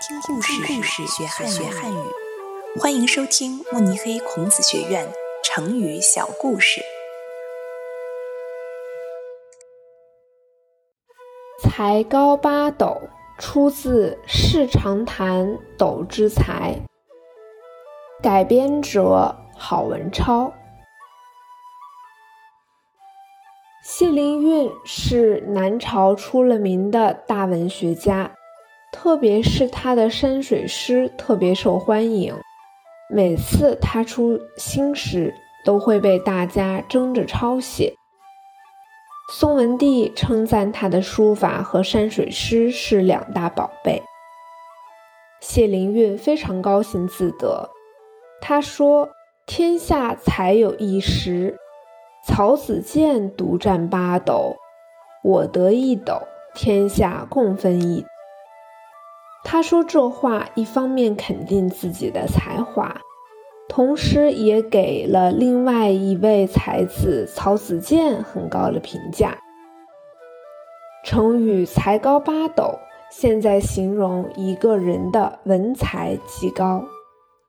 听故事，故事学汉学汉语。欢迎收听慕尼黑孔子学院成语小故事。才高八斗，出自《世长谈·斗之才》，改编者郝文超。谢灵运是南朝出了名的大文学家。特别是他的山水诗特别受欢迎，每次他出新诗都会被大家争着抄写。宋文帝称赞他的书法和山水诗是两大宝贝。谢灵运非常高兴自得，他说：“天下才有一时，曹子建独占八斗，我得一斗，天下共分一。”他说这话，一方面肯定自己的才华，同时也给了另外一位才子曹子建很高的评价。成语“才高八斗”现在形容一个人的文才极高。